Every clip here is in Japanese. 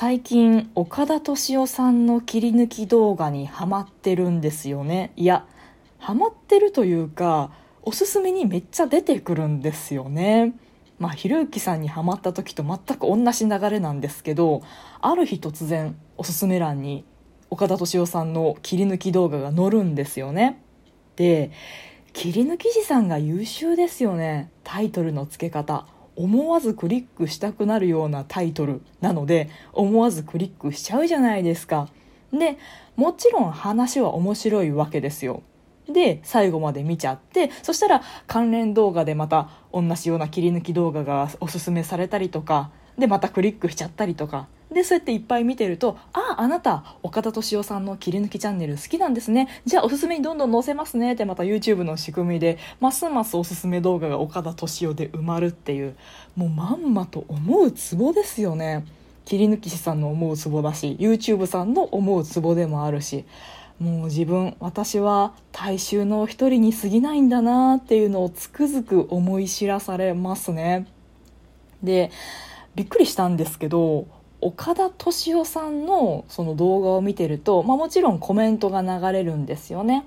最近岡田敏夫さんの切り抜き動画にハマってるんですよね。いやハマってるというかおすすめにめっちゃ出てくるんですよね。まあひろゆきさんにハマった時と全く同じ流れなんですけどある日突然おすすめ欄に岡田敏夫さんの切り抜き動画が載るんですよね。で切り抜き師さんが優秀ですよね。タイトルの付け方。思わずクリックしたくなるようなタイトルなので思わずクリックしちゃうじゃないですか。でもちろん話は面白いわけですよ。で最後まで見ちゃってそしたら関連動画でまた同じような切り抜き動画がおすすめされたりとかでまたクリックしちゃったりとかでそうやっていっぱい見てると「あああなた岡田敏夫さんの切り抜きチャンネル好きなんですね。じゃあおすすめにどんどん載せますね」ってまた YouTube の仕組みでますますおすすめ動画が岡田敏夫で埋まるっていうもうまんまと思うツボですよね。切り抜き師さんの思うツボだし YouTube さんの思うツボでもあるしもう自分私は大衆の一人に過ぎないんだなっていうのをつくづく思い知らされますね。でびっくりしたんですけど岡田敏夫さんのその動画を見てると、まあ、もちろんコメントが流れるんですよね。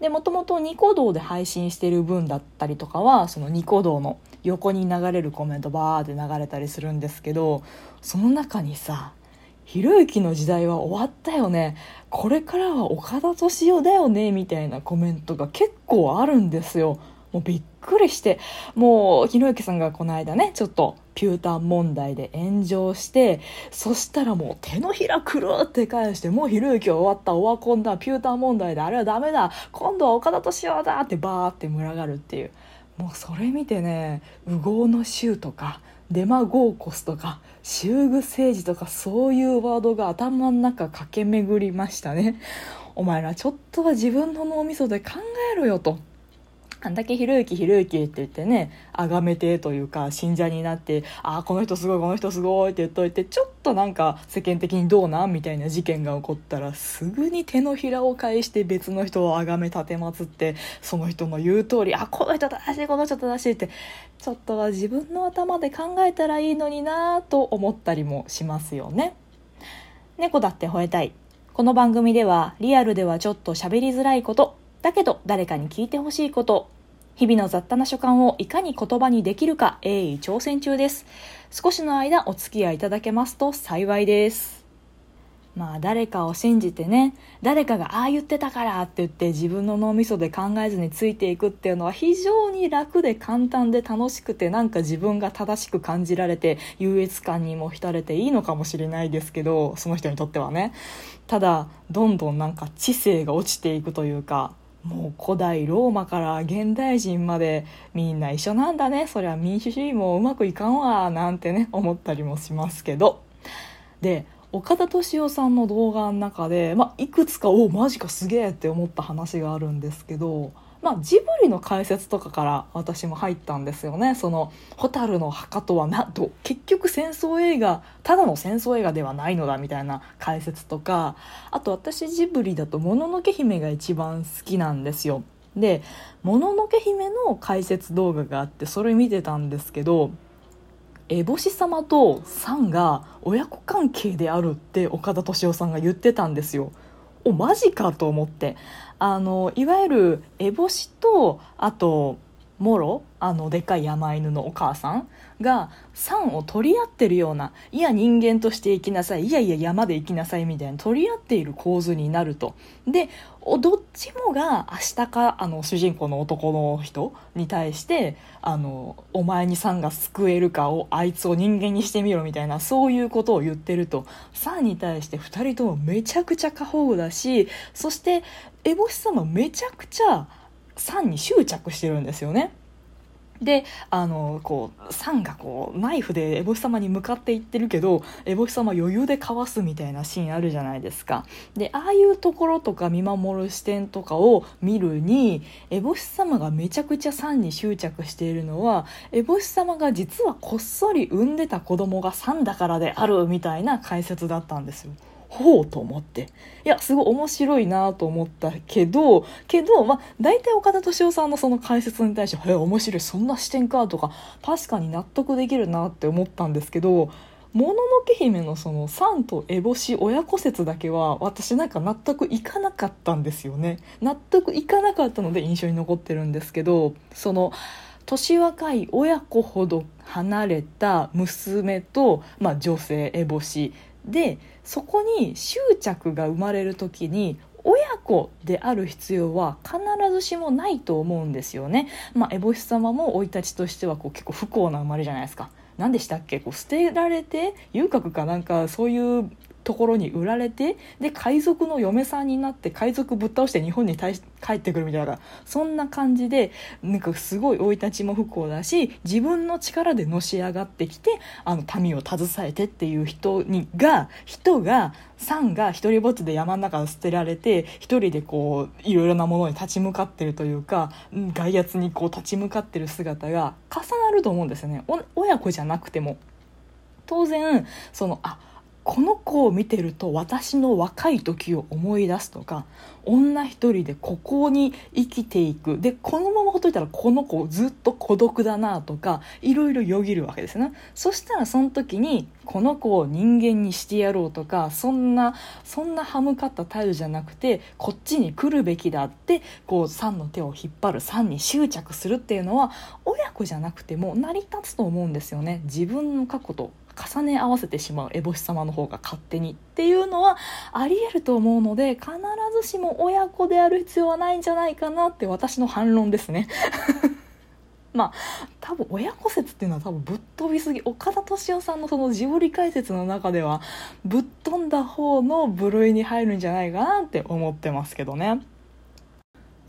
でもともとニコ動で配信してる分だったりとかはそのニコ動の横に流れるコメントバーって流れたりするんですけどその中にさ「ひろゆきの時代は終わったよねこれからは岡田敏夫だよね」みたいなコメントが結構あるんですよ。もうびっくりしてもうひろゆきさんがこの間ねちょっとピュータン問題で炎上してそしたらもう手のひらくるって返してもうひろゆきは終わったオワコンだピュータン問題であれはダメだ今度は岡田敏夫だってバーって群がるっていう。もうそれ見てね右往の衆とかデマゴーコスとか修具政治とかそういうワードが頭の中駆け巡りましたね。お前らちょっとは自分の脳みそで考えろよと。あんだけひろゆきひろゆきって言ってね崇めてというか信者になってああこの人すごいこの人すごいって言っといてちょっとなんか世間的にどうなんみたいな事件が起こったらすぐに手のひらを返して別の人を崇め立てまつってその人の言う通りあこの人正しいこの人正しいってちょっとは自分の頭で考えたらいいのになと思ったりもしますよね。猫だって吠えたいこの番組ではリアルではちょっと喋りづらいことだけど誰かに聞いてほしいこと、日々の雑多な所感をいかに言葉にできるか鋭意挑戦中です。少しの間お付き合いいただけますと幸いです。まあ誰かを信じてね、誰かがああ言ってたからって言って自分の脳みそで考えずについていくっていうのは非常に楽で簡単で楽しくてなんか自分が正しく感じられて優越感にも浸れていいのかもしれないですけど、その人にとってはね。ただ、どんどんなんか知性が落ちていくというか、もう古代ローマから現代人までみんな一緒なんだね。そりゃ民主主義もうまくいかんわなんてね思ったりもしますけど。で岡田敏夫さんの動画の中で、まあ、いくつかおマジかすげえって思った話があるんですけどまあ、ジブリの解説とかから私も入ったんですよね。その「蛍の墓」とはなと結局戦争映画ただの戦争映画ではないのだみたいな解説とかあと私ジブリだと「もののけ姫」が一番好きなんですよ。で「もののけ姫」の解説動画があってそれ見てたんですけど烏帽子様とサンが親子関係であるって岡田敏夫さんが言ってたんですよ。おマジかと思って。あのいわゆる烏帽子とあとモロあのでっかい山犬のお母さんが酸を取り合ってるようないや人間として生きなさいいやいや山で生きなさいみたいな取り合っている構図になると。でどっちもが明日かあの主人公の男の人に対してあのお前に酸が救えるかをあいつを人間にしてみろみたいなそういうことを言ってると。酸に対して2人ともめちゃくちゃ過保護だしそして烏帽子様めちゃくちゃ酸に執着してるんですよね。であのこうサンがこうナイフで烏帽子様に向かっていってるけど烏帽子様余裕でかわすみたいなシーンあるじゃないですかでああいうところとか見守る視点とかを見るに烏帽子様がめちゃくちゃサンに執着しているのは烏帽子様が実はこっそり産んでた子供がサンだからであるみたいな解説だったんですよ。ほうと思って。いやすごい面白いなと思ったけどけどまあ大体岡田敏夫さんのその解説に対して「え面白い。そんな視点か」とか確かに納得できるなって思ったんですけどもののけ姫のそのサンと烏帽子親子説だけは私なんか納得いかなかったんですよね。納得いかなかったので印象に残ってるんですけどその年若い親子ほど離れた娘と、まあ、女性烏帽子でそこに執着が生まれる時に親子である必要は必ずしもないと思うんですよね。まあ、エボシ様も生い立ちとしてはこう結構不幸な生まれじゃないですか。何でしたっけ？こう捨てられて遊郭かなんかそういうところに売られてで海賊の嫁さんになって海賊ぶっ倒して日本に帰ってくるみたいなそんな感じでなんかすごい生い立ちも不幸だし自分の力でのし上がってきてあの民を携えてっていう人にが人がさんが一人ぼっちで山の中で捨てられて一人でこういろいろなものに立ち向かってるというか外圧にこう立ち向かってる姿が重なると思うんですよね親子じゃなくても。当然そのあこの子を見てると私の若い時を思い出すとか女一人でここに生きていく。でこのままほっといたらこの子ずっと孤独だなとかいろいろよぎるわけですね。そしたらその時にこの子を人間にしてやろうとかそんなそんな歯向かった態度じゃなくてこっちに来るべきだってこうサンの手を引っ張るサンに執着するっていうのは親子じゃなくても成り立つと思うんですよね。自分の過去と重ね合わせてしまう烏帽子様の方が勝手にっていうのはありえると思うので必ずしも親子である必要はないんじゃないかなって私の反論ですね。まあ多分親子説っていうのは多分ぶっ飛びすぎ岡田敏夫さんのそのジブリ解説の中ではぶっ飛んだ方の部類に入るんじゃないかなって思ってますけどね。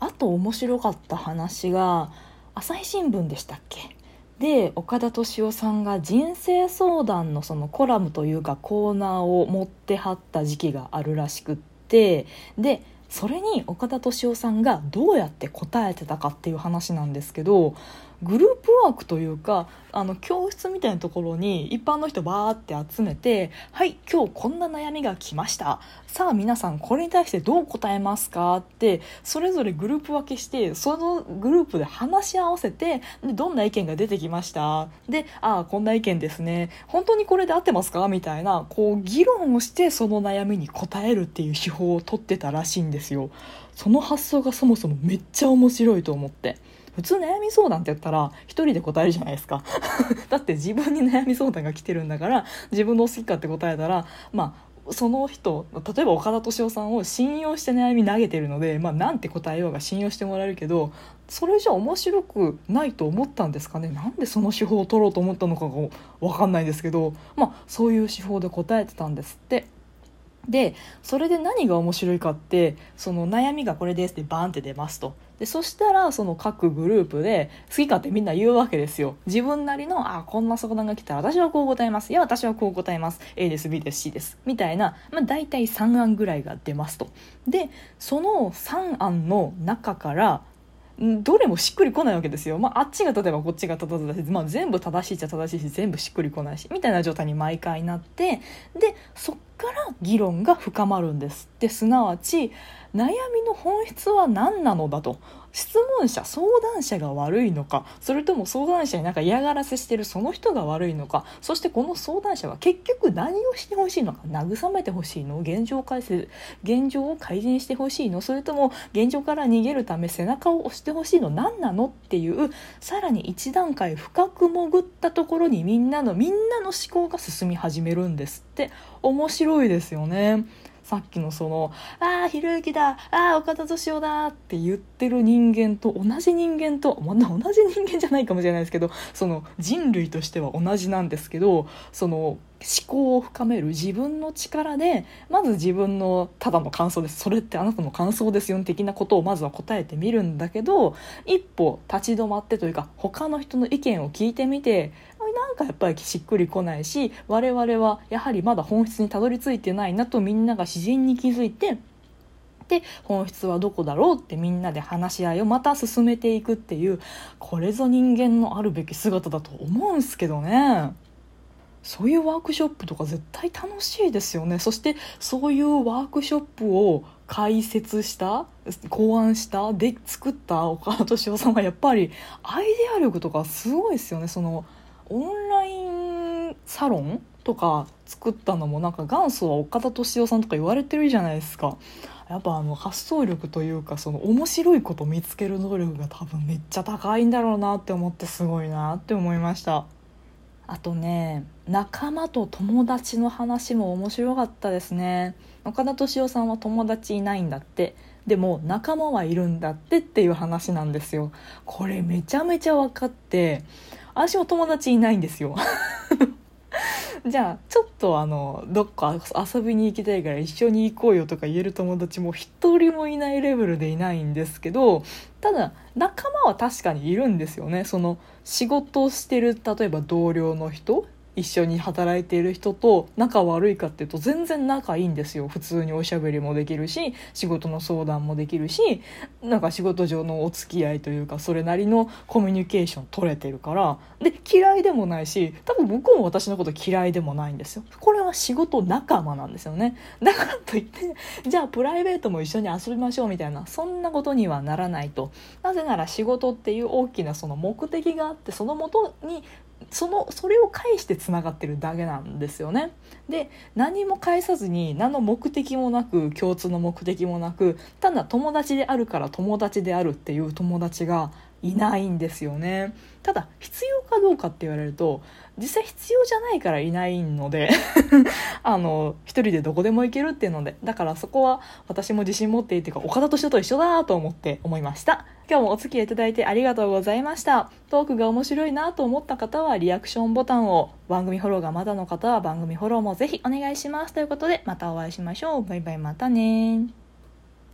あと面白かった話が朝日新聞でしたっけ？で岡田敏夫さんが人生相談のそのコラムというかコーナーを持ってはった時期があるらしくってでそれに岡田敏夫さんがどうやって答えてたかっていう話なんですけどグループワークというかあの教室みたいなところに一般の人バーって集めて「はい今日こんな悩みが来ましたさあ皆さんこれに対してどう答えますか?」ってそれぞれグループ分けしてそのグループで話し合わせてでどんな意見が出てきましたで「ああこんな意見ですね本当にこれで合ってますか?」みたいなこう議論をしてその悩みに答えるっていう手法を取ってたらしいんですよ。その発想がそもそもめっちゃ面白いと思って。普通悩み相談って言ったら一人で答えるじゃないですか。だって自分に悩み相談が来てるんだから自分の好きかって答えたらまあその人例えば岡田敏夫さんを信用して悩み投げてるので、まあ、なんて答えようが信用してもらえるけどそれじゃ面白くないと思ったんですかね？なんでその手法を取ろうと思ったのかが分かんないですけど、まあ、そういう手法で答えてたんですって。でそれで何が面白いかってその悩みがこれですってバンって出ますと。でそしたらその各グループで好き勝手みんな言うわけですよ。自分なりのあこんな相談が来たら私はこう答えます。いや私はこう答えます。A です。B です。C です。みたいな、まあ、大体3案ぐらいが出ますと。でその3案の中からどれもしっくりこないわけですよ、まあ、あっちが例えばこっちが正しい、まあ、全部正しいっちゃ正しいし全部しっくりこないしみたいな状態に毎回なってでそっ議論が深まるんです。ですなわち悩みの本質は何なのだと。質問者相談者が悪いのかそれとも相談者になんか嫌がらせしてるその人が悪いのかそしてこの相談者は結局何をしてほしいのか慰めてほしいの現状改正現状を改善してほしいのそれとも現状から逃げるため背中を押してほしいの何なのっていうさらに一段階深く潜ったところにみんなのみんなの思考が進み始めるんですって面白いですよね。さっきのその「ああひろゆきだああ岡田敏夫だ」って言ってる人間と同じ人間と、まあ、同じ人間じゃないかもしれないですけどその人類としては同じなんですけどその思考を深める自分の力でまず自分のただの感想です。それってあなたの感想ですよ的なことをまずは答えてみるんだけど一歩立ち止まってというか他の人の意見を聞いてみてかやっぱりしっくりこないし我々はやはりまだ本質にたどり着いてないなとみんなが自然に気づいてで本質はどこだろうってみんなで話し合いをまた進めていくっていうこれぞ人間のあるべき姿だと思うんすけどね。そういうワークショップとか絶対楽しいですよねそしてそういうワークショップを開設した考案したで作った岡田敏夫さんはやっぱりアイデア力とかすごいですよねそのオンラインサロンとか作ったのもなんか元祖は岡田敏夫さんとか言われてるじゃないですか。やっぱあの発想力というかその面白いこと見つける能力が多分めっちゃ高いんだろうなって思ってすごいなって思いました。あとね仲間と友達の話も面白かったですね。岡田敏夫さんは友達いないんだって。でも仲間はいるんだってっていう話なんですよ。これめちゃめちゃ分かって。私も友達いないんですよ。じゃあちょっとあのどっか遊びに行きたいから一緒に行こうよとか言える友達も一人もいないレベルでいないんですけどただ仲間は確かにいるんですよね。その仕事をしてる例えば同僚の人一緒に働いている人と仲悪いかっていうと全然仲いいんですよ。普通におしゃべりもできるし仕事の相談もできるしなんか仕事上のお付き合いというかそれなりのコミュニケーション取れてるから。で嫌いでもないし多分向こうも私のこと嫌いでもないんですよ。これは仕事仲間なんですよね。だからといってじゃあプライベートも一緒に遊びましょうみたいなそんなことにはならないと。なぜなら仕事っていう大きなその目的があってそのもとにそのそれを返してつながってるだけなんですよね。で何も返さずに何の目的もなく共通の目的もなくただ友達であるから友達であるっていう友達がいないんですよね。ただ必要かどうかって言われると実際必要じゃないからいないので あの一人でどこでも行けるっていうのでだからそこは私も自信持っていてか岡田斗司夫と一緒だと思って思いました。今日もお付き合いいただいてありがとうございました。トークが面白いなと思った方はリアクションボタンを番組フォローがまだの方は番組フォローもぜひお願いします。ということでまたお会いしましょう。バイバイまたね